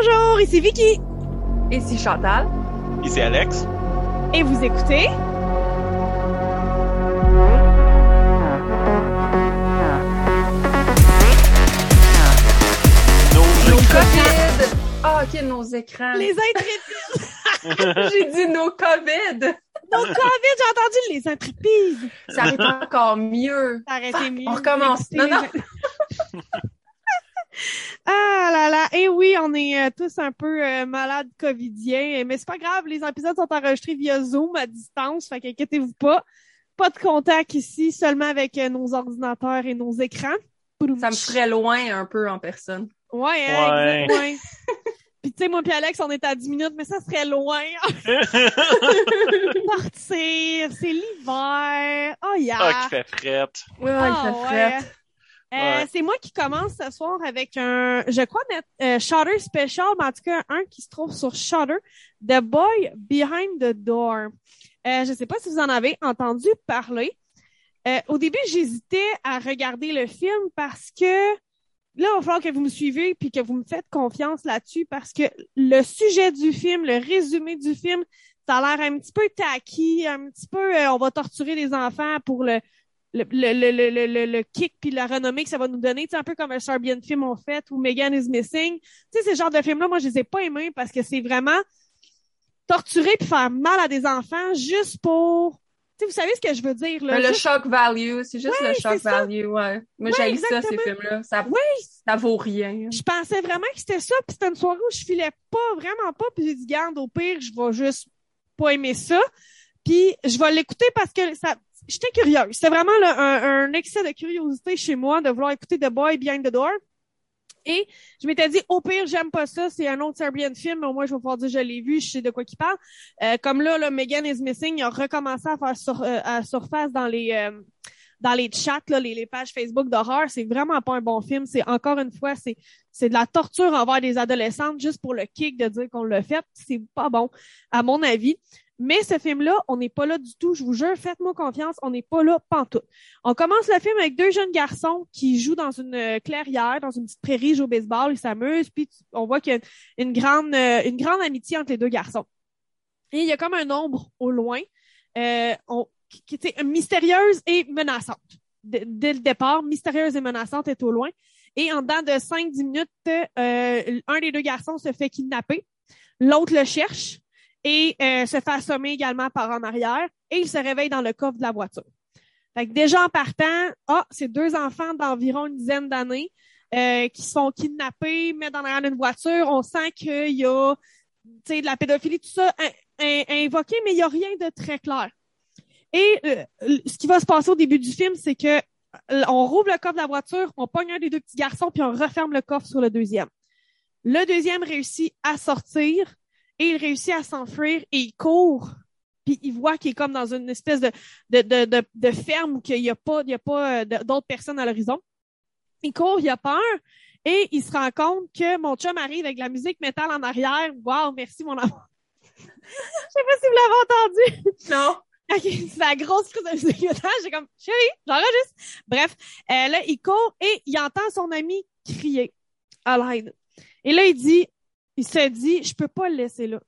Bonjour, ici Vicky. Ici Chantal. Ici Alex. Et vous écoutez? Nos, Nos COVID. Ah, ok, nos écrans. les intrépides. J'ai dit nos COVID. Nos COVID, j'ai entendu les intrépides. Ça arrive encore mieux. Arrêtez mieux. On recommence. Non, non. Ah là là, et oui, on est euh, tous un peu euh, malades covidiens, mais c'est pas grave, les épisodes sont enregistrés via Zoom à distance, fait qu'inquiétez-vous pas. Pas de contact ici, seulement avec euh, nos ordinateurs et nos écrans. Ça me ferait loin un peu en personne. Ouais, hein, Ouais. exact, ouais. Puis tu sais, moi puis Alex, on est à 10 minutes, mais ça serait loin. Sortir, c'est l'hiver. Oh, yeah. ah, qui fait frette. Ouais, Ah, il fait ouais. Euh. C'est moi qui commence ce soir avec un, je crois, mettre euh, Shutter Special, mais en tout cas un qui se trouve sur Shutter, The Boy Behind the Door. Euh, je sais pas si vous en avez entendu parler. Euh, au début, j'hésitais à regarder le film parce que là, il va falloir que vous me suivez puis que vous me faites confiance là-dessus parce que le sujet du film, le résumé du film, ça a l'air un petit peu tacky, un petit peu, euh, on va torturer les enfants pour le le, le, le, le, le, le, le kick puis la renommée que ça va nous donner, sais, un peu comme un Serbian film ont fait ou Megan is Missing. Tu sais, ces genres de films-là, moi, je les ai pas aimés parce que c'est vraiment torturer puis faire mal à des enfants juste pour... Tu sais, vous savez ce que je veux dire, là? Mais le Juste- shock value, c'est juste Ouais, le shock c'est value, ouais. Moi, Ouais, j'ai ça, ces films-là. Ça, Oui. ça vaut rien. Je pensais vraiment que c'était ça, puis c'était une soirée où je filais pas, vraiment pas, puis j'ai dit, garde, au pire, je vais juste pas aimer ça, puis je vais l'écouter parce que ça, j'étais curieuse. C'était vraiment là, un, un excès de curiosité chez moi de vouloir écouter The Boy Behind the Door. Et je m'étais dit, au pire, j'aime pas ça, c'est un autre Serbian film, au moins, je vais pouvoir dire, je l'ai vu, je sais de quoi il parle. Euh, comme là, là, Megan is Missing, a recommencé à faire sur, euh, à surface dans les, euh, dans les chats, là, les, les pages Facebook d'horreur. C'est vraiment pas un bon film. C'est encore une fois, c'est, c'est de la torture envers des adolescentes juste pour le kick de dire qu'on l'a fait. C'est pas bon, à mon avis. Mais ce film-là, on n'est pas là du tout. Je vous jure, faites-moi confiance, on n'est pas là pantoute. On commence le film avec deux jeunes garçons qui jouent dans une euh, clairière, dans une petite prairie, jouent au baseball, ils s'amusent, puis on voit qu'il y a une, grande, euh, une grande amitié entre les deux garçons. Et il y a comme un ombre au loin, euh, qui était mystérieuse et menaçante. Dès dès le départ, mystérieuse et menaçante est au loin. Et en dedans de 5-10 minutes, euh, un des deux garçons se fait kidnapper, l'autre le cherche et euh, se fait assommer également par en arrière et il se réveille dans le coffre de la voiture. Fait que déjà en partant, ah, c'est deux enfants d'environ une dizaine d'années euh, qui sont kidnappés, mis dans l'arrière d'une voiture. On sent qu'il y a de la pédophilie, tout ça in- in- invoqué, mais il n'y a rien de très clair. Et euh, ce qui va se passer au début du film, c'est que euh, on rouvre le coffre de la voiture, on pogne un des deux petits garçons, puis on referme le coffre sur le deuxième. Le deuxième réussit à sortir et il réussit à s'enfuir et il court. Puis il voit qu'il est comme dans une espèce de, de, de, de, de ferme où il n'y a pas, il y a pas euh, d'autres personnes à l'horizon. Il court, il a peur et il se rend compte que mon chum arrive avec de la musique métal en arrière. Wow, merci mon amour. Je sais pas si vous l'avez entendu. Non. Ok, c'est la grosse crise de musique métal. J'ai comme, chérie, j'enregistre. Bref, euh, là, il court et il entend son ami crier à l'aide. Et là, il dit, il se dit, je peux pas le laisser là.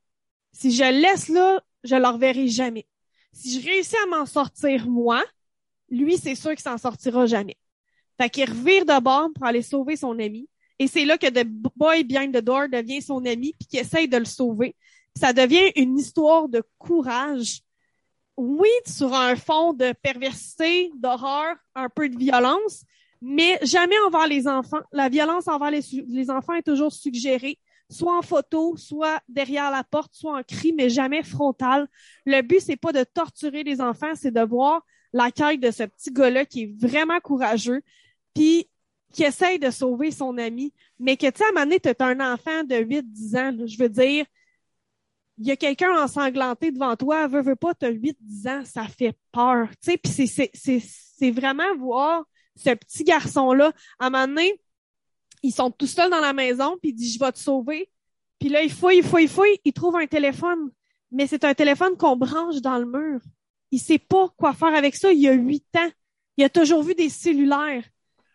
Si je le laisse là, je le reverrai jamais. Si je réussis à m'en sortir moi, lui, c'est sûr qu'il s'en sortira jamais. Fait qu'il revire de bord pour aller sauver son ami. Et c'est là que The Boy Behind the Door devient son ami puis qu'il essaye de le sauver. Ça devient une histoire de courage. Oui, sur un fond de perversité, d'horreur, un peu de violence, mais jamais envers les enfants. La violence envers les, les enfants est toujours suggérée, soit en photo, soit derrière la porte, soit en cri, mais jamais frontal. Le but, c'est pas de torturer les enfants, c'est de voir la quête de ce petit gars-là qui est vraiment courageux, puis qui essaye de sauver son ami, mais que, tu sais, à un moment donné, t'as un enfant de 8-10 ans, je veux dire, il y a quelqu'un ensanglanté devant toi, veux, veux pas, t'as 8-10 ans, ça fait peur, tu sais, puis c'est vraiment voir ce petit garçon-là, à un moment donné, ils sont tout seuls dans la maison, puis il dit, je vais te sauver, puis là, il fouille, il fouille, il fouille, il trouve un téléphone, mais c'est un téléphone qu'on branche dans le mur. Il sait pas quoi faire avec ça, il y a 8 ans. Il a toujours vu des cellulaires.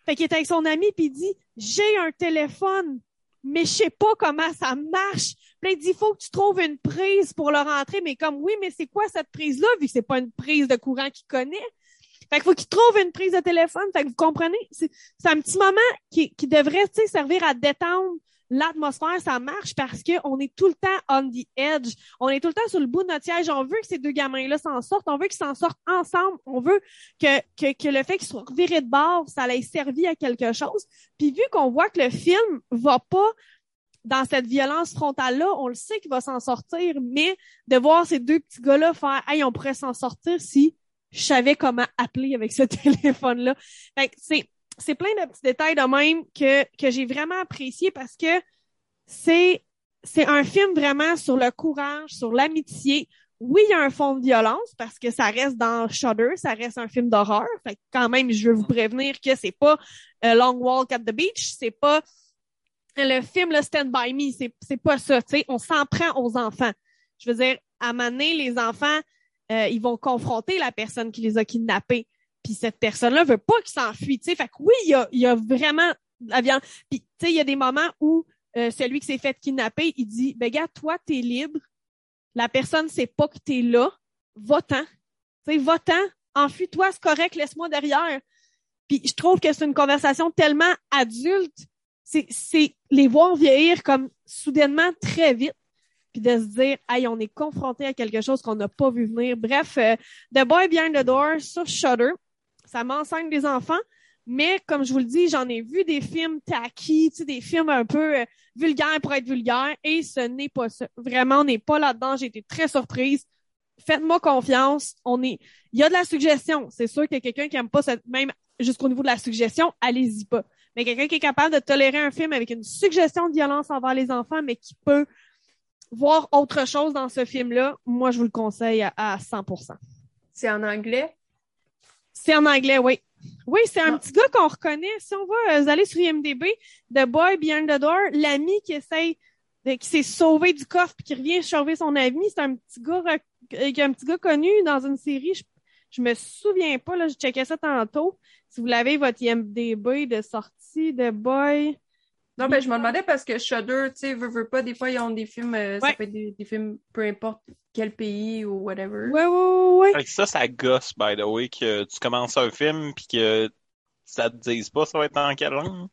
Fait qu'il est avec son ami, puis il dit, j'ai un téléphone, mais je sais pas comment ça marche. Puis il dit, il faut que tu trouves une prise pour le rentrer. Mais comme, oui, mais c'est quoi cette prise-là, vu que c'est pas une prise de courant qu'il connaît? Fait qu'il faut qu'il trouve une prise de téléphone. Fait que vous comprenez, c'est un petit moment qui, qui devrait, servir à détendre l'atmosphère, ça marche parce qu'on est tout le temps on the edge. On est tout le temps sur le bout de notre siège. On veut que ces deux gamins-là s'en sortent. On veut qu'ils s'en sortent ensemble. On veut que, que, que le fait qu'ils soient revirés de bord, ça ait servi à quelque chose. Puis vu qu'on voit que le film va pas dans cette violence frontale-là, on le sait qu'il va s'en sortir, mais de voir ces deux petits gars-là faire Hey, on pourrait s'en sortir si je savais comment appeler avec ce téléphone-là. Fait que c'est c'est plein de petits détails de même que, que j'ai vraiment apprécié parce que c'est, c'est un film vraiment sur le courage, sur l'amitié. Oui, il y a un fond de violence parce que ça reste dans Shudder, ça reste un film d'horreur. Fait que quand même, je veux vous prévenir que c'est pas a Long Walk at the Beach, c'est pas le film le Stand By Me, c'est, c'est pas ça. Sais, on s'en prend aux enfants. Je veux dire, à Mané, les enfants, euh, ils vont confronter la personne qui les a kidnappés puis cette personne-là veut pas qu'il s'enfuit, tu sais. Fait que oui, il y a, y a vraiment la viande. Puis, tu sais, il y a des moments où euh, celui qui s'est fait kidnapper, il dit, ben gars, toi, t'es libre. La personne sait pas que t'es là. Va-t'en. Va-t'en. Enfuis-toi, c'est correct, laisse-moi derrière. Puis je trouve que c'est une conversation tellement adulte. C'est les voir vieillir comme soudainement très vite puis de se dire, hey, on est confronté à quelque chose qu'on n'a pas vu venir. Bref, euh, The Boy Behind the Door sur Shudder, ça m'enseigne des enfants. Mais comme je vous le dis, j'en ai vu des films tacky, tu sais, des films un peu euh, vulgaires pour être vulgaires, et ce n'est pas ça. Vraiment, on n'est pas là-dedans. J'ai été très surprise. Faites-moi confiance. On est, il y a de la suggestion. C'est sûr que quelqu'un qui aime pas cette, même jusqu'au niveau de la suggestion, allez-y pas. Mais quelqu'un qui est capable de tolérer un film avec une suggestion de violence envers les enfants, mais qui peut voir autre chose dans ce film-là, moi, je vous le conseille à, à 100%. C'est en anglais? C'est en anglais, oui. Oui, c'est un Non. petit gars qu'on reconnaît. Si on va euh, vous allez sur IMDb, The Boy Behind the Door, l'ami qui essaye, de- qui s'est sauvé du coffre puis qui revient sauver son ami, c'est un petit gars, rec- euh, un petit gars connu dans une série. Je, je me souviens pas, là, je checkais ça tantôt. Si vous l'avez, votre IMDb de sortie, The Boy. Non, ben, je me demandais parce que Shudder, tu sais, veut, veut pas, des fois, ils ont des films, euh, ça peut être des, des films, peu importe quel pays ou whatever. Ouais, ouais, ouais, ouais. Fait que ça, ça gosse, by the way, que tu commences un film puis que ça te dise pas ça va être en quelle langue.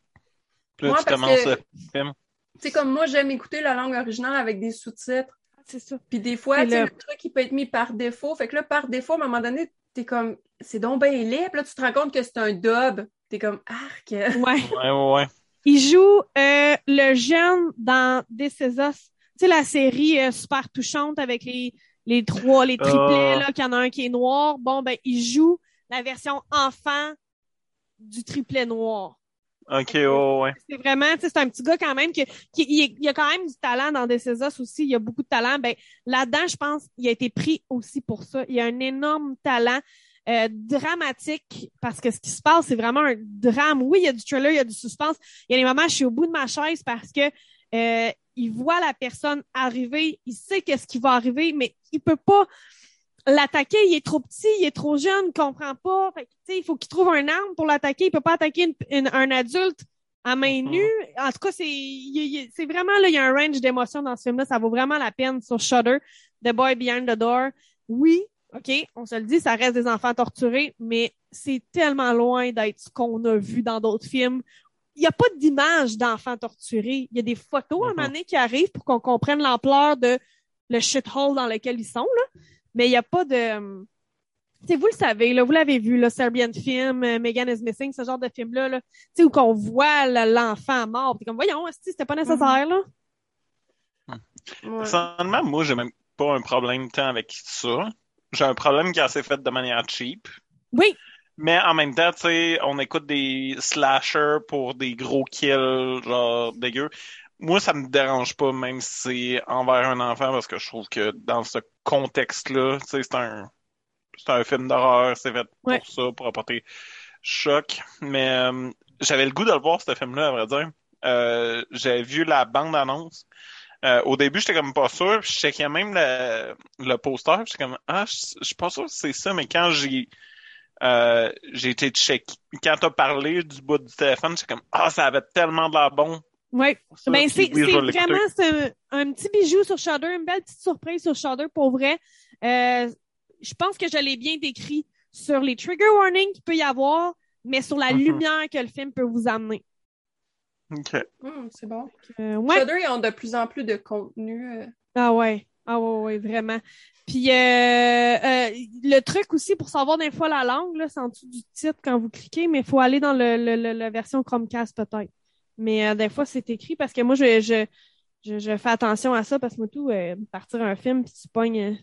Puis là, Ouais, tu commences que- le film. Tu sais, comme moi, j'aime écouter la langue originale avec des sous-titres. C'est ça. Puis des fois, C'est tu sais, le- le truc, il peut être mis par défaut. Fait que là, par défaut, à un moment donné, t'es comme, c'est donc bien laid. Puis là, tu te rends compte que c'est un dub. T'es comme, arc. Ouais. Ouais, ouais, ouais. Il joue euh, le jeune dans This Is Us. Tu sais, la série euh, super touchante avec les, les trois, les triplets, Ah. là, qu'il y en a un qui est noir. Bon, ben, il joue la version enfant du triplet noir. Ok, ouais, ouais. C'est vraiment, tu sais, c'est un petit gars quand même qui, qui il, il a quand même du talent dans This Is Us aussi. Il a beaucoup de talent. Ben, là-dedans, je pense, il a été pris aussi pour ça. Il a un énorme talent. Euh, dramatique parce que ce qui se passe, c'est vraiment un drame. Oui, il y a du thriller, il y a du suspense. Il y a des moments, je suis au bout de ma chaise parce que euh, il voit la personne arriver, il sait qu'est-ce qui va arriver, mais il peut pas l'attaquer. Il est trop petit, il est trop jeune, il comprend pas. Fait que, tu sais, il faut qu'il trouve un arme pour l'attaquer. Il peut pas attaquer une- une- un adulte à main Mhm. nue. En tout cas, c'est vraiment là, il y a un range d'émotions dans ce film-là. Ça vaut vraiment la peine sur Shudder. The Boy Behind the Door. Oui, OK, on se le dit, ça reste des enfants torturés, mais c'est tellement loin d'être ce qu'on a vu dans d'autres films. Il n'y a pas d'image d'enfants torturés. Il y a des photos à un moment donné qui arrivent pour qu'on comprenne l'ampleur de le shithole dans lequel ils sont, là. Mais il n'y a pas de... Tu sais, vous le savez, là, vous l'avez vu, le Serbian film, euh, Megan is Missing, ce genre de film-là, là, tu sais, où qu'on voit l'enfant mort. T'es comme, voyons, c'était pas nécessaire, là. Ouais. Personnellement, moi, j'ai même pas un problème tant avec ça. J'ai un problème qui est assez fait de manière cheap. Oui, Mais en même temps, tu sais, on écoute des slashers pour des gros kills, genre dégueux. Moi, ça me dérange pas, même si c'est envers un enfant, parce que je trouve que dans ce contexte-là, tu sais, c'est un, c'est un film d'horreur, c'est fait Ouais. pour ça, pour apporter choc. Mais euh, j'avais le goût de le voir, ce film-là, à vrai dire. Euh, j'avais vu la bande-annonce. Euh, au début, j'étais comme pas sûr, puis je checkais même le, le poster, j'étais comme ah, je suis pas sûr que c'est ça, mais quand j'ai euh, j'ai été check. Quand t'as parlé du bout du téléphone, j'étais comme ah, ça avait tellement de la bon Ouais. Ça, Ben, c'est oui, c'est vraiment un, un petit bijou sur Shudder, une belle petite surprise sur Shudder pour vrai. Euh, je pense que je l'ai bien décrit sur les trigger warnings qu'il peut y avoir, mais sur la Mhm. lumière que le film peut vous amener. OK. Hum, c'est bon. Euh, ouais. Shudder, ils ont de plus en plus de contenu. euh. Ah ouais. Ah ouais, ouais, vraiment. Puis euh, euh, le truc aussi pour savoir des fois la langue, là, c'est en dessous du titre quand vous cliquez, mais il faut aller dans le, le- le- la version Chromecast peut-être. Mais euh, des fois, c'est écrit parce que moi, je, je, je, je fais attention à ça parce que moi, tout, euh, partir un film, puis tu pognes. euh,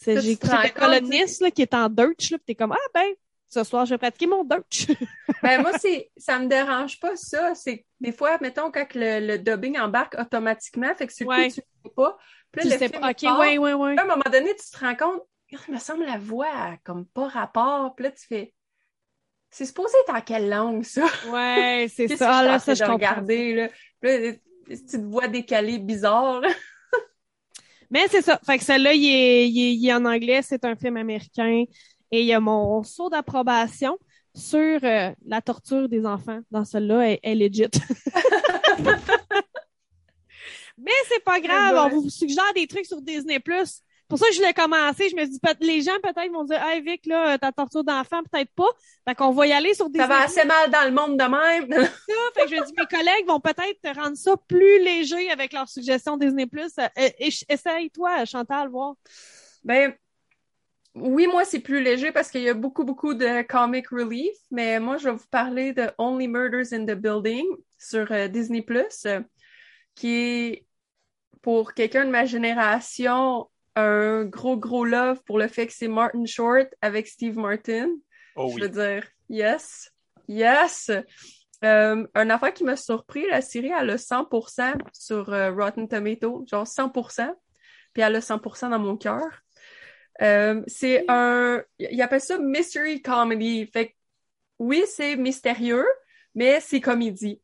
J'ai tu te écouté rends The compte, Colonist là, qui est en Deutsch, là, puis t'es comme Ah ben, ce soir, je vais pratiquer mon Deutsch. Ben, moi, c'est, ça me dérange pas, ça. C'est, des fois, mettons, quand le, le dubbing embarque automatiquement, fait que c'est Ouais. tu le sais pas. Puis tu le sais film pas. Ok, part. ouais, ouais, ouais. Là, à un moment donné, tu te rends compte, il me semble la voix comme pas rapport. Puis là, tu fais, c'est supposé être en quelle langue, ça? Ouais, c'est ça. Ah, je là, ça, je comprends. regarder, là? Puis là, des petites voix décalées bizarres, là. Mais c'est ça. Fait que celle-là, il est, il, est, il est en anglais, c'est un film américain. Et il y a mon saut d'approbation sur euh, la torture des enfants. Dans celle-là, elle elle est legit. Mais c'est pas grave, on vous suggère des trucs sur Disney+. Pour ça que je l'ai commencé, je me dis, peut- les gens peut-être vont dire, hey Vic, là, ta torture d'enfant, peut-être pas. Fait qu'on va y aller sur Disney+. Ça va assez mal dans le monde de même. ça. Fait que je me dis, mes collègues vont peut-être rendre ça plus léger avec leurs suggestions Disney+. Euh, et- Essaye-toi, Chantal, voir. Ben, oui, moi, c'est plus léger parce qu'il y a beaucoup, beaucoup de comic relief, mais moi, je vais vous parler de Only Murders in the Building sur euh, Disney+, euh, qui est, pour quelqu'un de ma génération, un gros, gros love pour le fait que c'est Martin Short avec Steve Martin. Oh Je oui. veux dire, yes, yes. Euh, un affaire qui m'a surpris, la série, elle a 100% sur euh, Rotten Tomato, genre 100%, puis elle a 100% dans mon cœur. Euh, c'est un, il appelle ça mystery comedy. Fait que, oui, c'est mystérieux, mais c'est comédie.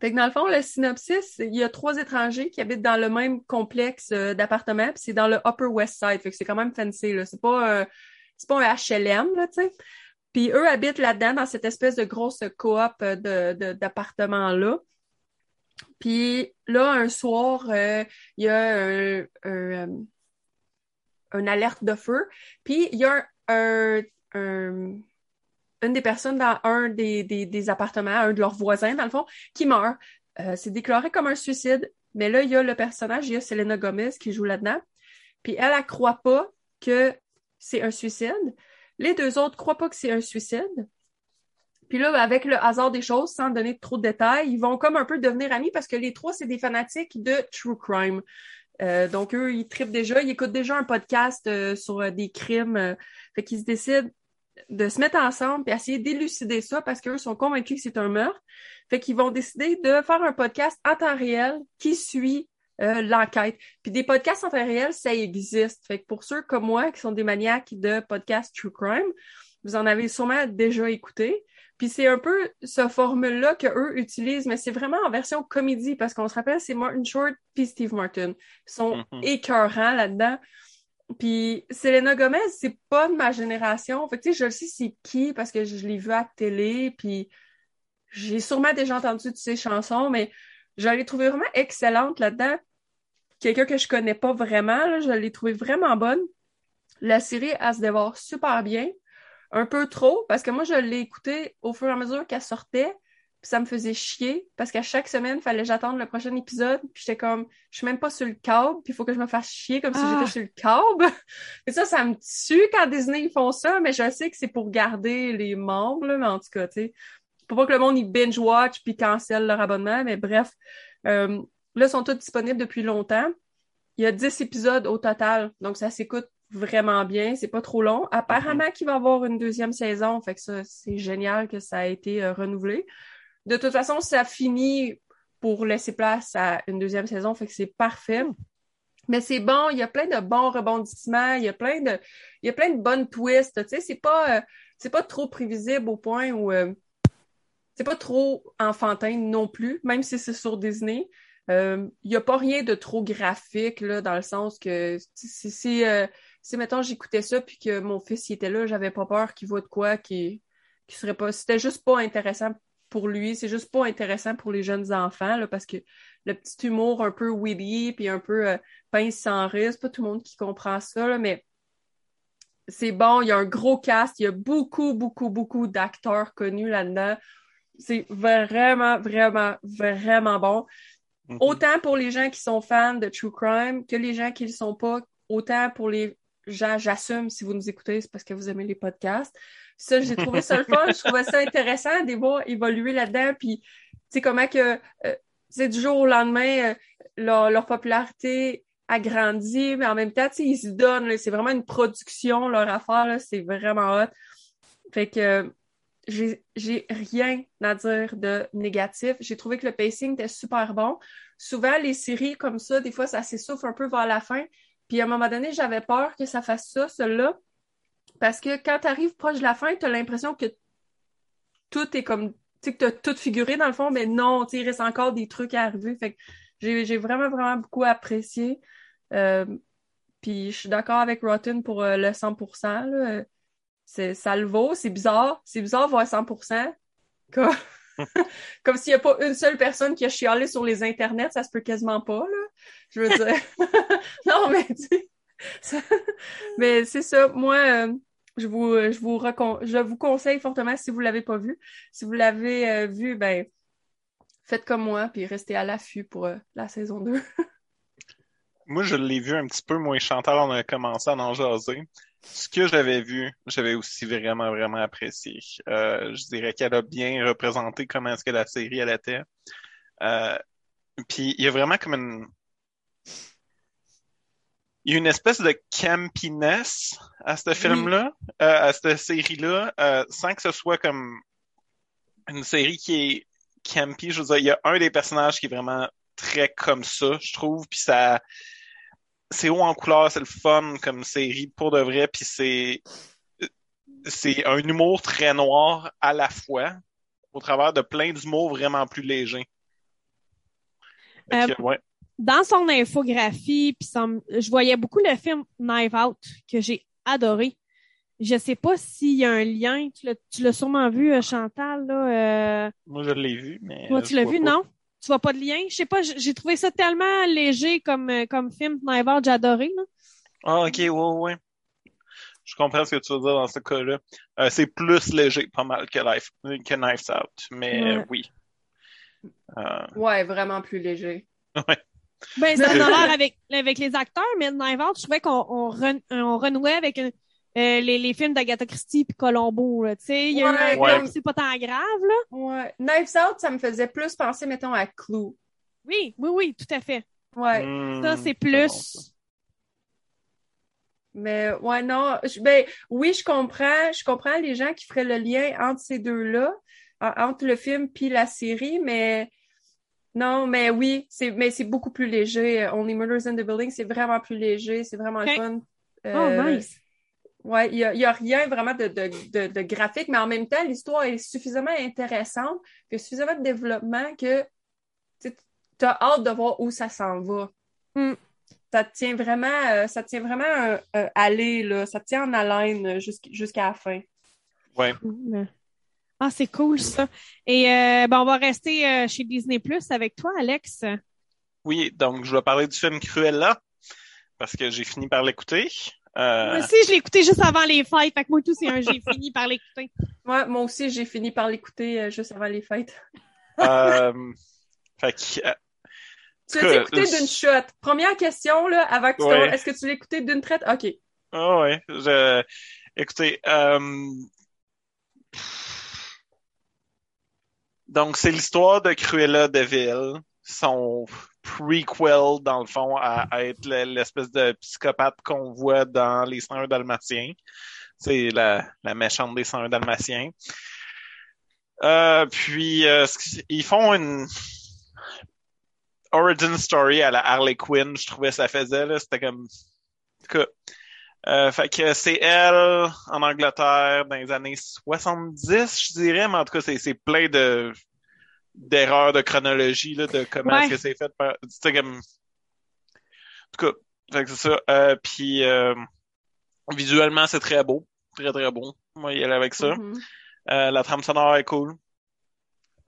Fait que dans le fond, le synopsis, il y a trois étrangers qui habitent dans le même complexe euh, d'appartements, puis c'est dans le Upper West Side. Fait que c'est quand même fancy, là. C'est pas un, c'est pas un HLM, là, tu sais. Puis eux habitent là-dedans, dans cette espèce de grosse coop euh, de, d'appartements-là. Puis là, un soir, euh, il y a un, un, euh, un alerte de feu. Puis il y a un, un, un- une des personnes dans un des, des, des appartements, un de leurs voisins, dans le fond, qui meurt. Euh, c'est déclaré comme un suicide. Mais là, il y a le personnage, il y a Selena Gomez qui joue là-dedans. Puis elle, elle croit pas que c'est un suicide. Les deux autres croient pas que c'est un suicide. Puis là, avec le hasard des choses, sans donner trop de détails, ils vont comme un peu devenir amis parce que les trois, c'est des fanatiques de true crime. Euh, donc, eux, ils tripent déjà, ils écoutent déjà un podcast euh, sur euh, des crimes. fait qu'ils se décident de se mettre ensemble et essayer d'élucider ça parce qu'eux sont convaincus que c'est un meurtre. Fait qu'ils vont décider de faire un podcast en temps réel qui suit l'enquête. Puis des podcasts en temps réel, ça existe. Fait que pour ceux comme moi qui sont des maniaques de podcasts true crime, vous en avez sûrement déjà écouté. Puis c'est un peu ce formule-là que eux utilisent, mais c'est vraiment en version comédie parce qu'on se rappelle, c'est Martin Short puis Steve Martin. Ils sont Mhm. écœurants là-dedans. Puis Selena Gomez, c'est pas de ma génération. Fait que tu sais, je le sais c'est qui parce que je l'ai vu à la télé, puis j'ai sûrement déjà entendu de ses chansons, mais je l'ai trouvée vraiment excellente là-dedans. Quelqu'un que je connais pas vraiment, là, je l'ai trouvée vraiment bonne. La série, elle se dévore super bien. Un peu trop, parce que moi, je l'ai écoutée au fur et à mesure qu'elle sortait, puis ça me faisait chier, parce qu'à chaque semaine, il fallait que j'attende le prochain épisode, puis j'étais comme, je suis même pas sur le câble, puis il faut que je me fasse chier comme si Ah. j'étais sur le câble. Et ça, ça me tue quand Disney ils font ça, mais je sais que c'est pour garder les membres, là, mais en tout cas, tu sais, pour pas que le monde il binge-watch puis cancelle leur abonnement, mais bref, euh, là, ils sont tous disponibles depuis longtemps. Il y a 10 épisodes au total, donc ça s'écoute vraiment bien, c'est pas trop long. Apparemment qu'il va y avoir une deuxième saison, fait que ça, c'est génial que ça a été euh, renouvelé. De toute façon, ça finit pour laisser place à une deuxième saison, fait que c'est parfait. Mais c'est bon, il y a plein de bons rebondissements, il y a plein de, il y a plein de bonnes twists, tu sais, c'est pas, euh, c'est pas trop prévisible au point où euh, c'est pas trop enfantin non plus, même si c'est sur Disney. Euh, Il y a pas rien de trop graphique là, dans le sens que si, si, euh, si mettons j'écoutais ça puis que mon fils il était là, j'avais pas peur qu'il voit de quoi qui qui serait pas. C'était juste pas intéressant pour lui. C'est juste pas intéressant pour les jeunes enfants, là, parce que le petit humour un peu witty, puis un peu euh, pince sans risque, pas tout le monde qui comprend ça, là, mais c'est bon, il y a un gros cast, il y a beaucoup, beaucoup, beaucoup d'acteurs connus là-dedans. C'est vraiment, vraiment, vraiment bon. Mhm. Autant pour les gens qui sont fans de True Crime que les gens qui ne le sont pas, autant pour les j'assume, si vous nous écoutez, c'est parce que vous aimez les podcasts. Ça, j'ai trouvé ça le fun, je trouvais ça intéressant de voir évoluer là-dedans, puis tu comment que, euh, du jour au lendemain, euh, leur, popularité a grandi, mais en même temps, ils se donnent, c'est vraiment une production, leur affaire, c'est vraiment hot. Fait que, j'ai rien à dire de négatif. J'ai trouvé que le pacing était super bon. Souvent, les séries comme ça, des fois, ça s'essouffle un peu vers la fin. Puis à un moment donné, j'avais peur que ça fasse ça, celle-là. Parce que quand tu arrives proche de la fin, tu as l'impression que tout est comme. Tu sais, que tu as tout figuré dans le fond, mais non, tu il reste encore des trucs à arriver. Fait que j'ai vraiment, vraiment beaucoup apprécié. Euh, puis je suis d'accord avec Rotten pour euh, le 100%. Là. C'est, ça le vaut, c'est bizarre. C'est bizarre voir 100%. Comme, comme s'il n'y a pas une seule personne qui a chialé sur les internets, ça se peut quasiment pas, là. Je veux dire. non, mais tu Mais c'est ça. Moi, euh, je vous, je vous recon- je vous conseille fortement si vous l'avez pas vu. Si vous l'avez euh, vu, ben, faites comme moi, puis restez à l'affût pour euh, la saison 2. Moi, je l'ai vu un petit peu, moi et Chantal, on a commencé à en jaser. Ce que j'avais vu, j'avais aussi vraiment, vraiment apprécié. Euh, je dirais qu'elle a bien représenté comment est-ce que la série, elle était. Euh, puis il y a vraiment comme une... Il y a une espèce de campiness à ce film-là, euh, à cette série-là, euh, sans que ce soit comme une série qui est campy. Je veux dire, il y a un des personnages qui est vraiment très comme ça, je trouve, puis ça c'est haut en couleur, c'est le fun comme série pour de vrai, puis c'est c'est un humour très noir à la fois, au travers de plein d'humour vraiment plus léger. Que, ouais. Dans son infographie, puis son- je voyais beaucoup le film Knife Out que j'ai adoré. Je sais pas s'il y a un lien. Tu l'as, sûrement vu, euh, Chantal, là. Euh... Moi, je l'ai vu, mais. Toi, euh, tu l'as vu, pas. non? Tu vois pas de lien? Je sais pas, j'ai trouvé ça tellement léger comme, comme film Knife Out, j'ai adoré, là. Ah, ok, ouais, ouais. Je comprends ce que tu veux dire dans ce cas-là. Euh, c'est plus léger, pas mal que Life, que Knives Out, mais Ouais. oui. Euh, Ouais, vraiment plus léger. Ben, ça en a l'air avec, avec les acteurs, mais Knife Out, je trouvais qu'on on, ren- on renouait avec euh, les, les films d'Agatha Christie puis Colombo, là. Tu sais, il y a eu Ouais, un- ouais. c'est pas tant grave, là. Ouais. Knives Out, ça me faisait plus penser, mettons, à Clue. Oui, oui, oui, tout à fait. Ouais. hmm, Ça, c'est plus. ça. Mais ouais, non. je- ben, oui, je comprends. Je comprends les gens qui feraient le lien entre ces deux-là, en- entre le film puis la série, mais non, mais oui, c'est mais c'est beaucoup plus léger. Only Murders in the Building, c'est vraiment plus léger, c'est vraiment fun. Oh, Euh, nice. Ouais, il y a, il y a rien vraiment de, de, de, de graphique, mais en même temps, l'histoire est suffisamment intéressante, puis il y a suffisamment de développement que tu as hâte de voir où ça s'en va. Mm. Ça te tient vraiment, euh, ça te tient vraiment euh, euh, aller, là. Ça te tient en haleine jusqu'- jusqu'à la fin. Ouais. Ah, c'est cool, ça. Et euh, ben, on va rester euh, chez Disney Plus avec toi, Alex. Oui, donc je vais parler du film Cruella, parce que j'ai fini par l'écouter. Euh, Moi aussi, je l'ai écouté juste avant les fêtes. Fait que moi, tout, c'est un j'ai fini par l'écouter. Ouais, moi aussi, j'ai fini par l'écouter euh, juste avant les fêtes. euh, fait que, euh, Tu l'as écouté d'une shot? Première question, là, avant que tu Ouais. Est-ce que tu l'as écouté d'une traite? OK. Ah ouais, je... écoutez, euh... donc c'est l'histoire de Cruella de Vil, son prequel dans le fond à, être le- l'espèce de psychopathe qu'on voit dans les 101 dalmatiens. C'est la, méchante des 101 dalmatiens. Euh, puis euh, ils font une origin story à la Harley Quinn, je trouvais ça faisait là, c'était comme en euh, fait que c'est elle en Angleterre dans les années 70, je dirais, mais en tout cas, c'est, c'est plein de d'erreurs de chronologie, là, de comment Ouais. est-ce que c'est fait. par- Tu sais, comme... En tout cas, fait que c'est ça. Euh, puis euh, visuellement, c'est très beau. Très, très beau. Moi, y aller avec ça. Mhm. Euh, la trame sonore est cool.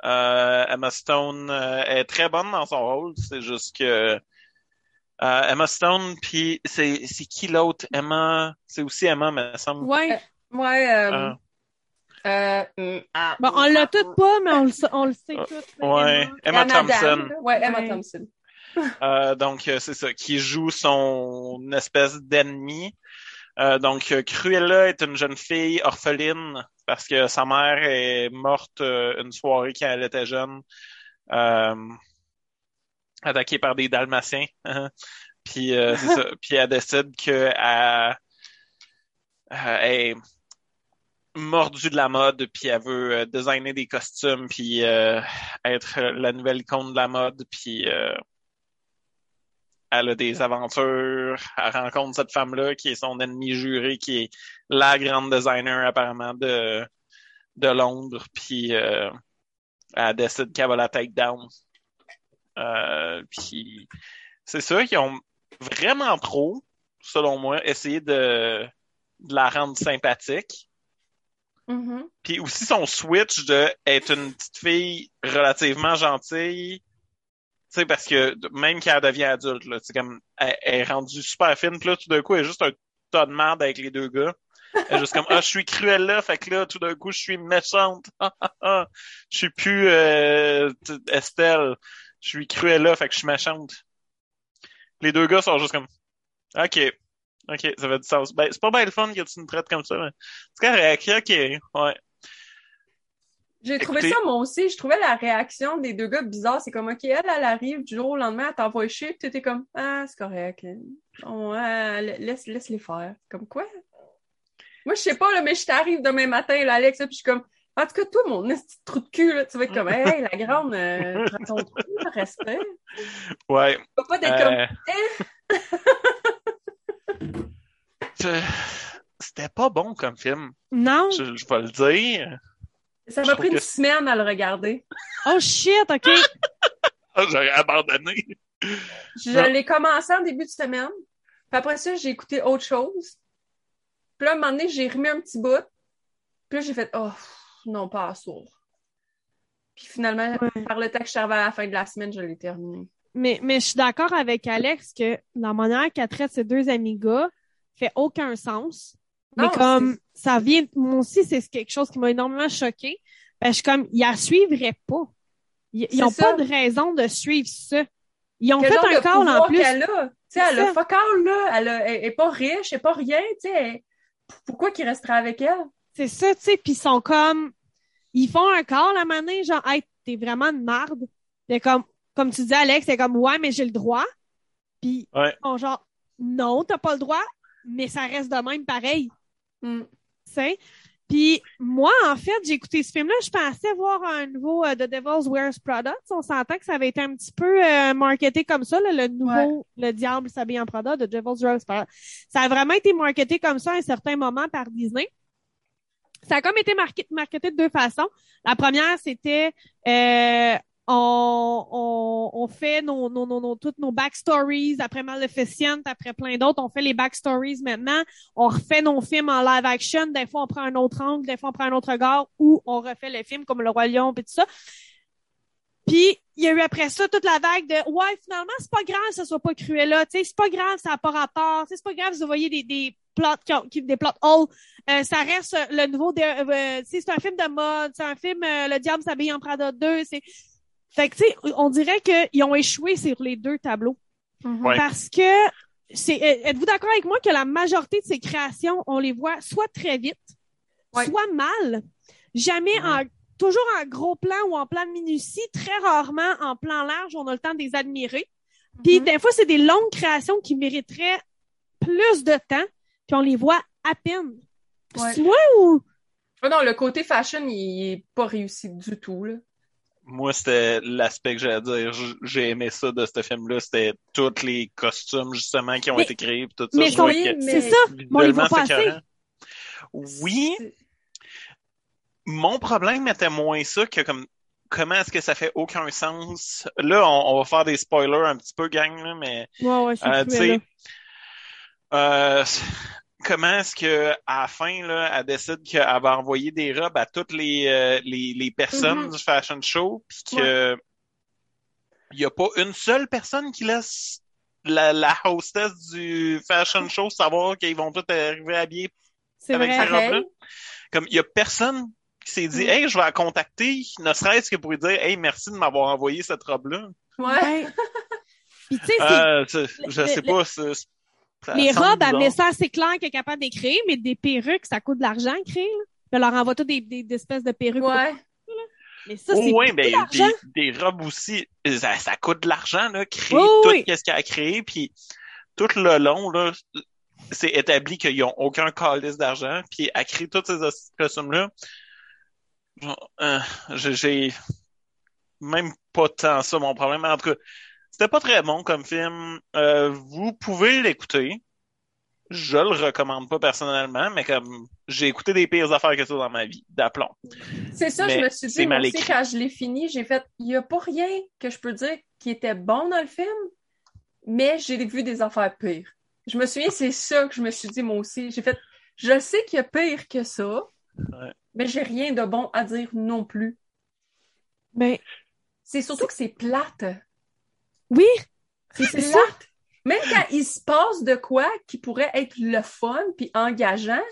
Euh, Emma Stone euh, est très bonne dans son rôle. C'est juste que euh, Emma Stone, puis c'est c'est qui l'autre? Emma, c'est aussi Emma, mais ça me semble. Ouais. Ouais, euh, Ah. euh, mm, ah, Bon, on l'a tout pas, mais on le, on le sait Euh, tout. Ouais, Emma Thompson. Ouais, Emma Ouais. Thompson. Euh, donc euh, c'est ça, qui joue son espèce d'ennemi. Euh, donc euh, Cruella est une jeune fille orpheline parce que sa mère est morte euh, une soirée quand elle était jeune, euh, attaquée par des dalmatiens. puis euh, c'est ça, puis elle décide que elle, elle est mordue de la mode, puis elle veut euh, designer des costumes, puis euh, être la nouvelle icône de la mode, puis euh, elle a des aventures, elle rencontre cette femme-là qui est son ennemi juré, qui est la grande designer apparemment de, de Londres, puis euh, elle décide qu'elle va la take down. Euh, puis c'est ça qu'ils ont vraiment trop, selon moi, essayé de, de la rendre sympathique. Mhm. Puis aussi son switch de être une petite fille relativement gentille. Tu sais, parce que même quand elle devient adulte, là, comme elle, elle est rendue super fine, puis là, tout d'un coup, elle est juste un tas de merde avec les deux gars. Elle est juste comme Ah, je suis cruelle là, fait que là, tout d'un coup, je suis méchante. Je suis plus euh, Estelle. Je suis cruelle là, fait que je suis méchante. Les deux gars sont juste comme OK. OK, ça fait du sens. Ben, c'est pas bien le fun que tu me traites comme ça, mais c'est correct, OK, ouais. J'ai trouvé Écoutez- ça, moi aussi. Je trouvais la réaction des deux gars bizarre. C'est comme, OK, elle, elle arrive du jour au lendemain, elle t'envoie chier, puis t'étais comme, ah, c'est correct. Oh, ah, laisse, laisse les faire. Comme quoi? Moi, je sais pas, là, mais je t'arrive demain matin, là, Alex, là, puis je suis comme, en tout cas, toi, mon petit trou de cul, là, tu vas être comme, hey, la grande, euh, prends ton trou, là, respect. Ouais. Tu vas pas être comme, Euh, euh, C'était pas bon comme film, Non. je, je vais le dire. ça m'a pris une que- semaine à le regarder. Oh shit, OK. Ah, J'aurais abandonné. Je l'ai commencé en début de semaine. Puis après ça, j'ai écouté autre chose. Puis là, à un moment donné, j'ai remis un petit bout. Puis là, j'ai fait, oh, non, pas à sourd. Puis finalement, Ouais. par le temps que je arrivée à la fin de la semaine, je l'ai terminé. Mais, mais je suis d'accord avec Alex que la manière qu'elle traite ses deux amis gars fait aucun sens. Mais comme ça vient, moi aussi, c'est quelque chose qui m'a énormément choqué. Ben, je suis comme, ils la suivraient pas. Ils, ils C'est ont ça. pas de raison de suivre ça. Ils ont Quel fait un call en plus. qu'elle a? Elle a ça. fuck all, là. Elle, a- elle est pas riche, elle est pas rien, elle- Pourquoi qu'il resterait avec elle? C'est ça, tu sais, puis ils sont comme, ils font un call à maner, genre, hey, t'es vraiment une marde. Puis comme, comme tu dis, Alex, c'est comme, ouais, mais j'ai le droit. Puis, Ouais. ils sont genre, non, t'as pas le droit, mais ça reste de même pareil. Hmm. tu sais? Puis moi, en fait, j'ai écouté ce film-là, je pensais voir un nouveau euh, The Devil's Wears sais, On s'entend que ça avait été un petit peu euh, marketé comme ça, là, le nouveau Le Diable s'habille en Prada, The Devil's Wears Prada. Ça a vraiment été marketé comme ça à un certain moment par Disney. Ça a comme été marketé de deux façons. La première, c'était euh, on, on, on fait nos, nos, nos, nos- toutes nos backstories après Maleficent, après plein d'autres. On fait les backstories maintenant. On refait nos films en live action. Des fois, on prend un autre angle, des fois, on prend un autre regard ou on refait le film comme Le Roi Lion et tout ça. Puis, il y a eu après ça toute la vague de Ouais, finalement, c'est pas grave que ça soit pas. Tu sais, c'est pas grave, ça n'a pas rapport. C'est pas grave vous voyez des, des plots qui ont, qui- des plot holes. Euh, ça reste euh, le nouveau de, euh, tu sais, c'est un film de mode, c'est un film euh, Le Diable s'habille en Prada 2. C'est... Fait que, tu sais, on dirait qu'ils ont échoué sur les deux tableaux. Ouais. Parce que c'est euh, êtes-vous d'accord avec moi que la majorité de ces créations, on les voit soit très vite, Ouais. soit mal, jamais en toujours en gros plan ou en plan de minutie, très rarement en plan large, on a le temps de les admirer. Puis Mhm. des fois, c'est des longues créations qui mériteraient plus de temps, puis on les voit à peine. Ouais. Tu vois ou? Ah non, le côté fashion, il, est pas réussi du tout, là. Moi, c'était l'aspect que j'allais dire. J'ai aimé ça de ce film-là. C'était tous les costumes, justement, qui ont Mais- été créés. tout ça. mais Je c'est ça, on les visuellement, voit pas assez. Oui, mon problème était moins ça que comme comment est-ce que ça fait aucun sens? Là, on, on va faire des spoilers un petit peu, gang, là, mais Ouais, ouais, c'est euh, tu sais, Cruella. euh, comment est-ce que à la fin, là, elle décide qu'elle va envoyer des robes à toutes les, euh, les, les personnes Mhm. du fashion show, puis que il y a pas une seule personne qui laisse la, la hostess du fashion show savoir qu'ils vont tous arriver habillés avec vrai. ces robes-là. Comme il y a personne qui s'est dit Mm. Hey, je vais la contacter, ne serait-ce que pour lui dire Hey, merci de m'avoir envoyé cette robe-là. Ouais. Ouais. Puis tu sais, c'est- Euh, je sais le- pas, ça les robes, amener ça assez clair qu'elle est capable d'écrire, mais des perruques, ça coûte de l'argent à créer. Là. Elle leur envoie tout des, des, des espèces de perruques. Ouais. Mais ça, c'est Oh, ouais, beaucoup ben, d'argent. des, des robes aussi, ça, ça coûte de l'argent, là, créer Oui, tout oui. ce qu'elle a créé, puis tout le long, là, c'est établi qu'ils ont aucun calice d'argent, puis à créer toutes ces de costumes-là, genre, euh, j'ai- j'ai même pas tant ça mon problème. En tout cas, c'était pas très bon comme film. Euh, vous pouvez l'écouter. Je le recommande pas personnellement, mais comme j'ai écouté des pires affaires que ça dans ma vie, d'aplomb. C'est ça, Mais je me suis dit, moi mal aussi, écrit. quand je l'ai fini, j'ai fait, il n'y a pas rien que je peux dire qui était bon dans le film, mais j'ai vu des affaires pires. Je me souviens, c'est ça que je me suis dit, moi aussi. J'ai fait, je sais qu'il y a pire que ça, Ouais. mais j'ai rien de bon à dire non plus. Mais C'est surtout que c'est plate. Oui, C'est ça. Même quand il se passe de quoi qui pourrait être le fun puis engageant,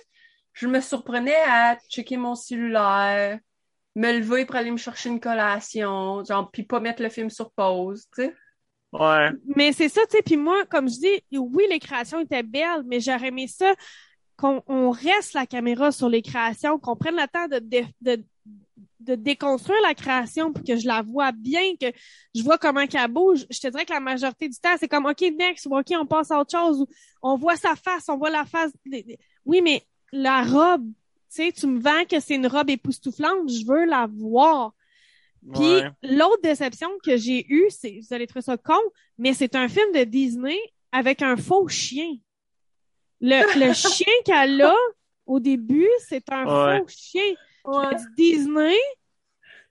je me surprenais à checker mon cellulaire, me lever pour aller me chercher une collation, genre puis pas mettre le film sur pause, tu sais. Ouais. mais c'est ça, tu sais. Puis moi, comme je dis, oui, les créations étaient belles, mais j'aurais aimé ça qu'on on reste la caméra sur les créations, qu'on prenne le temps de, dé- de, de déconstruire la création pour que je la vois bien, que je vois comment qu'elle bouge. Je te dirais que la majorité du temps, c'est comme, OK, next, ou OK, on passe à autre chose, ou on voit sa face, on voit la face. Oui, mais la robe, tu sais, tu me vends que c'est une robe époustouflante, je veux la voir. Puis Ouais. l'autre déception que j'ai eue, c'est, vous allez trouver ça con, mais c'est un film de Disney avec un faux chien. Le, le chien qu'elle a au début, c'est un Ouais. faux chien. Disney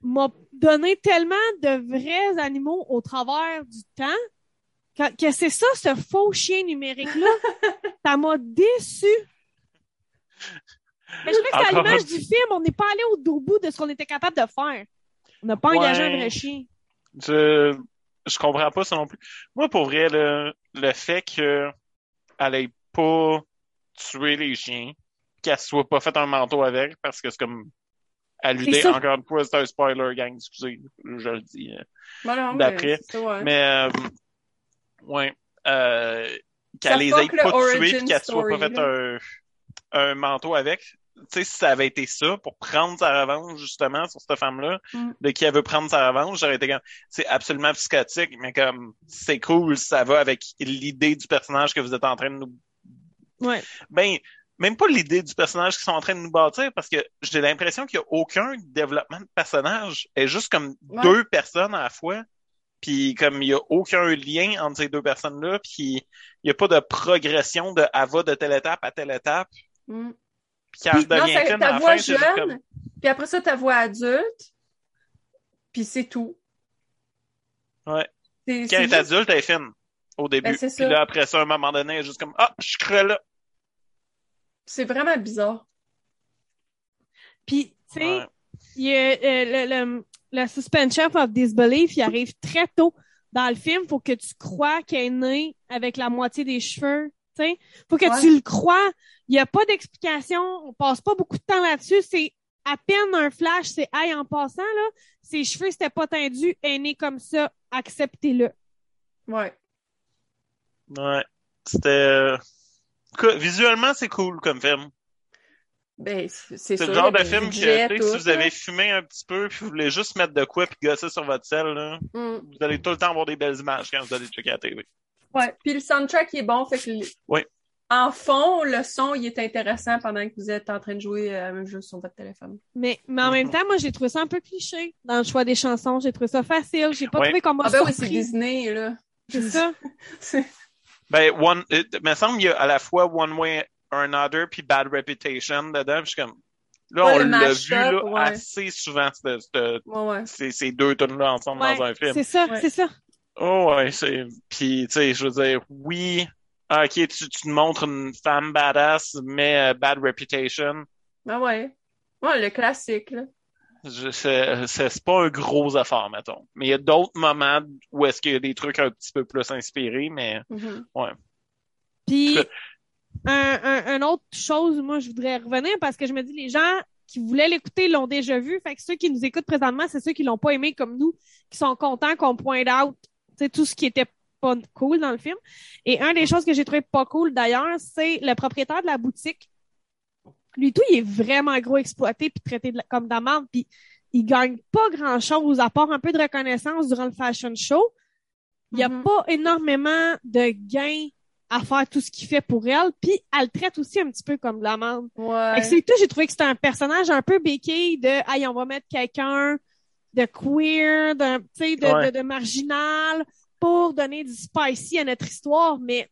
m'a donné tellement de vrais animaux au travers du temps que, que c'est ça, ce faux chien numérique-là. ça m'a déçu. Mais je crois que c'est à l'image du film, on n'est pas allé au, au bout de ce qu'on était capable de faire. On n'a pas engagé un vrai chien. Je, je comprends pas ça non plus. Moi, pour vrai, le, le fait que elle ait pas tué les chiens, qu'elle soit pas fait un manteau avec, parce que c'est comme encore une fois, c'est un spoiler, gang, excusez, je le dis. mais D'après. ça, ouais. Mais, euh, ouais, euh, qu'elle les ait pas tués puis qu'elle soit pas fait un, un manteau avec. Tu sais, si ça avait été ça, pour prendre sa revanche, justement, sur cette femme-là, Mm. de qui elle veut prendre sa revanche, j'aurais été comme, c'est absolument psychotique, mais comme, c'est cool, ça va avec l'idée du personnage que vous êtes en train de nous Ouais. ben, même pas l'idée du personnage qu'ils sont en train de nous bâtir, parce que j'ai l'impression qu'il y a aucun développement de personnage. Elle est juste comme Ouais. deux personnes à la fois. Puis comme il y a aucun lien entre ces deux personnes-là, puis il y a pas de progression de elle va de telle étape à telle étape, Mm. puis quand Puis, elle non, ta voix jeune, comme... puis après ça, ta voix adulte, puis c'est tout. Ouais. C'est Quand elle est juste- adulte, elle est fine au début. Ben, puis là, après ça, à un moment donné, elle est juste comme « Ah, je crée là! C'est vraiment bizarre. Puis, tu sais, Ouais. il y a, euh, le, le, le suspension of disbelief, il arrive très tôt dans le film. Faut que tu crois qu'elle est née avec la moitié des cheveux. Tu sais, faut que Ouais. tu le crois. Il n'y a pas d'explication. On passe pas beaucoup de temps là-dessus. C'est à peine un flash. C'est hey, en passant là, ses cheveux c'était pas tendu, elle est née comme ça. Acceptez-le. Ouais. Ouais. C'était... que- Visuellement, c'est cool comme film. Ben, c'est le genre de des film que, sais, tout, si vous avez fumé un petit peu puis vous voulez juste mettre de quoi puis gosser sur votre sel, là, Mm. vous allez tout le temps avoir des belles images quand vous allez checker la télé. Ouais. Puis le soundtrack il est bon, fait que le- Oui. en fond, le son il est intéressant pendant que vous êtes en train de jouer euh, un jeu sur votre téléphone. Mais, mais en même temps, moi, j'ai trouvé ça un peu cliché dans le choix des chansons. J'ai trouvé ça facile. J'ai pas Ouais. trouvé qu'on m'a Ah ben oui, c'est. Disney là. C'est ça. Ben, one, euh, me semble qu'il y a à la fois One Way or Another puis Bad Reputation dedans. puis Je suis comme, là, Ouais, on l'a vu là, ouais. assez souvent, cette- cette- Ouais, ouais. ces, ces deux tunes-là ensemble Ouais, dans un film. c'est ça, Ouais. c'est ça. Oh ouais, c'est. Puis tu sais, je veux dire, oui, Ah, ok, tu, tu te montres une femme badass, mais euh, bad reputation. Ben ouais. Ouais, le classique, là. C'est, pas un gros affaire, mettons. Mais il y a d'autres moments où est-ce qu'il y a des trucs un petit peu plus inspirés, mais Mhm. Puis, un, un, un autre chose, moi, je voudrais revenir parce que je me dis, les gens qui voulaient l'écouter l'ont déjà vu. Fait que ceux qui nous écoutent présentement, c'est ceux qui l'ont pas aimé comme nous, qui sont contents qu'on pointe out tout ce qui était pas cool dans le film. Et un des choses que j'ai trouvé pas cool d'ailleurs, c'est le propriétaire de la boutique. Lui tout, il est vraiment gros exploité puis traité de comme de la merde, puis il gagne pas grand chose à part un peu de reconnaissance durant le fashion show. Il y a Mhm. pas énormément de gains à faire tout ce qu'il fait pour elle, puis elle le traite aussi un petit peu comme de la merde. Fait Ouais. que c'est tout, j'ai trouvé que c'était un personnage un peu béquille de hey, on va mettre quelqu'un de queer, de, tu sais, de, Ouais. de, de marginal pour donner du spicy à notre histoire, mais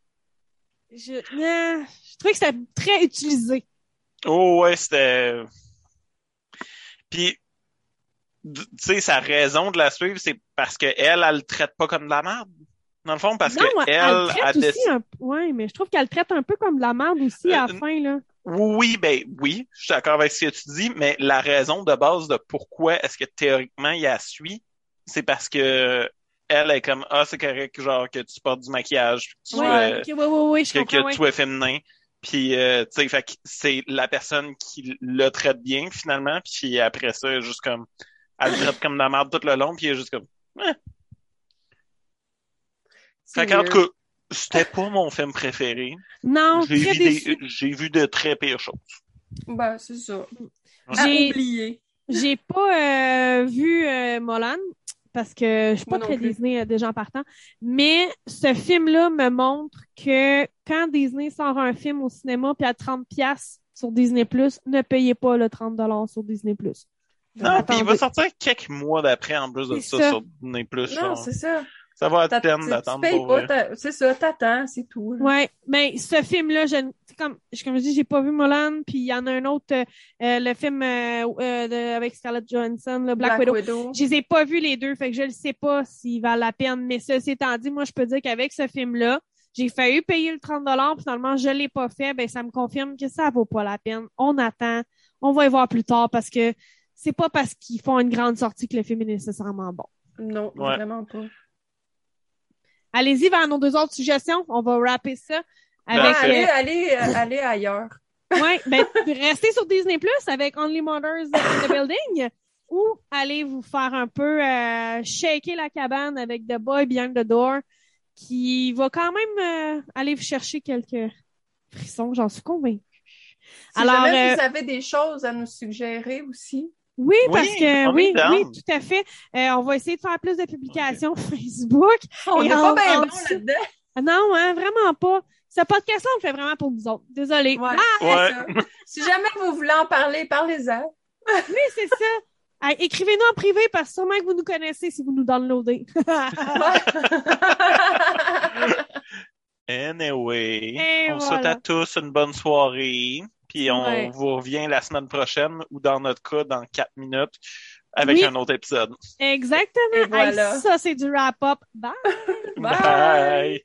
je, euh, je trouvais que c'était très utilisé. Oh ouais, c'était. Puis, tu sais, sa raison de la suivre, c'est parce que elle, elle le traite pas comme de la merde. Dans le fond, parce non, que elle, elle, le traite aussi un ouais, mais je trouve qu'elle le traite un peu comme de la merde aussi à la Euh, fin, là. Oui, ben oui, je suis d'accord avec ce que tu dis, mais la raison de base de pourquoi est-ce que théoriquement il la suit, c'est parce que elle est comme ah c'est correct genre que tu portes du maquillage, que tu, Ouais, ouais, je que, que tu sois féminin, puis euh, tu sais fait que c'est la personne qui le traite bien finalement, puis après ça elle est juste comme elle le traite comme de la merde tout le long, puis elle est juste comme C'est fait qu'en tout cas c'était pas mon film préféré. Non, J'ai vu des j'ai vu de très pires choses. Ben, c'est ça. À J'ai- oublier. J'ai pas euh, vu euh, Molan parce que je suis pas Moi très. Disney euh, déjà en partant, mais ce film-là me montre que quand Disney sort un film au cinéma puis à 30 pièces sur Disney+, ne payez pas le 30 dollars sur Disney+. Non, puis il va sortir quelques mois d'après en plus de ça, ça. sur Disney Plus. Non, c'est ça. Ça va être peine d'attendre pour C'est ça, t'attends, c'est tout. là. Ouais, mais ce film-là, je, comme, je- comme je dis, j'ai pas vu Molan, puis il y en a un autre, euh, euh, le film euh, euh, de- avec Scarlett Johansson, le Black, Widow. Je les ai pas vus les deux, fait que je ne sais pas s'ils valent la peine. Mais ceci étant dit, moi, je peux dire qu'avec ce film-là, j'ai failli payer le 30 finalement, je l'ai pas fait. Ben, ça me confirme que ça vaut pas la peine. On attend. On va y voir plus tard parce que c'est pas parce qu'ils font une grande sortie que le film est nécessairement bon. Non, Ouais. vraiment pas. Allez-y vers nos deux autres suggestions. On va rapper ça Ben, avec, Parfait. allez, allez, euh, allez ailleurs. euh, ouais, ben, restez sur Disney Plus avec Only Mothers in the Building ou allez vous faire un peu euh, shaker la cabane avec The Boy Behind the Door qui va quand même euh, aller vous chercher quelques frissons, j'en suis convaincue. Si Alors, jamais euh, vous avez des choses à nous suggérer aussi. Oui, Oui, parce que oui, oui, tout à fait. Euh, on va essayer de faire plus de publications Facebook. On n'est pas bien en bon là-dedans. Ah Non, hein, vraiment pas. Ce podcast-là, on le fait vraiment pour vous autres. Désolée. Ouais, Ah, c'est Ouais. ça. Si jamais vous voulez en parler, parlez-en. oui, c'est ça. Ah, Écrivez-nous en privé parce que sûrement que vous nous connaissez si vous nous downloadez. Anyway, Et on voilà. souhaite à tous une bonne soirée. Puis on Ouais. vous revient la semaine prochaine ou dans notre cas, dans quatre minutes, avec Oui. un autre épisode. Exactement. Et voilà. Hey, ça, c'est du wrap-up. Bye. Bye. Bye.